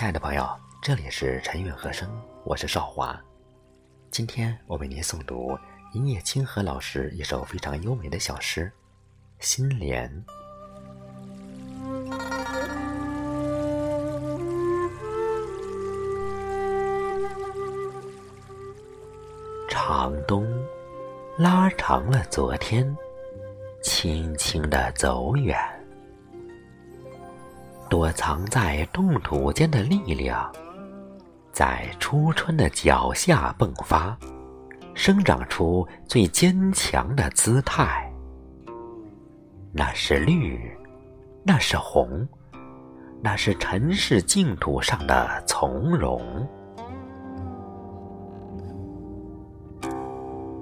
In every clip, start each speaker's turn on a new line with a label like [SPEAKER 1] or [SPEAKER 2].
[SPEAKER 1] 亲爱的朋友，这里是陈韵和声，我是少华。今天我为您诵读一叶清河老师一首非常优美的小诗《心莲》。长冬拉长了昨天，轻轻的走远。躲藏在冻土间的力量，在初春的脚下迸发，生长出最坚强的姿态。那是绿，那是红，那是尘世净土上的从容。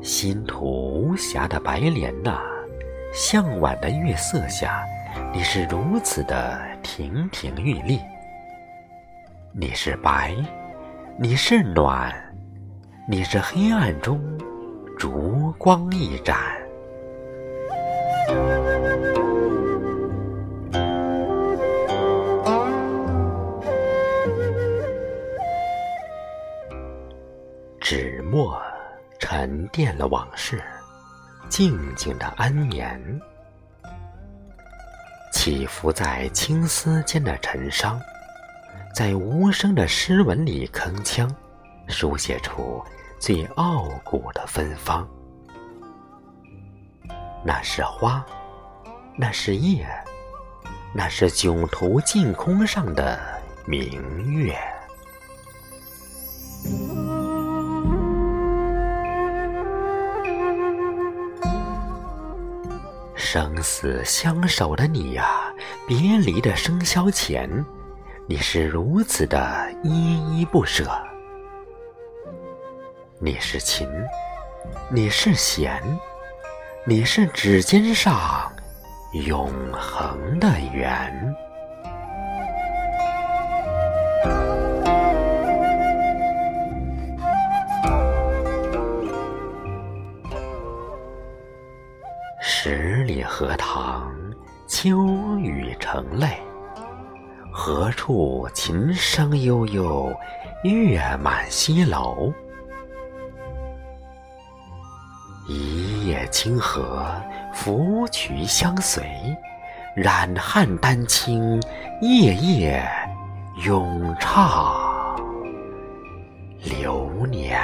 [SPEAKER 1] 心土无暇的白莲呐，向晚的月色下，你是如此的亭亭玉立。你是白，你是暖，你是黑暗中烛光一盏。纸墨。沉淀了往事，静静的安眠，起伏在青丝间的沉伤，在无声的诗文里铿锵，书写出最傲骨的芬芳。那是花，那是叶，那是囧途净空上的明月。生死相守的你呀，别离的笙箫前，你是如此的依依不舍。你是琴，你是弦，你是指尖上永恒的缘。十里荷塘，秋雨成泪。何处琴声悠悠，月满西楼。一叶清河，芙蕖相随。染汉丹青，夜夜咏唱流年。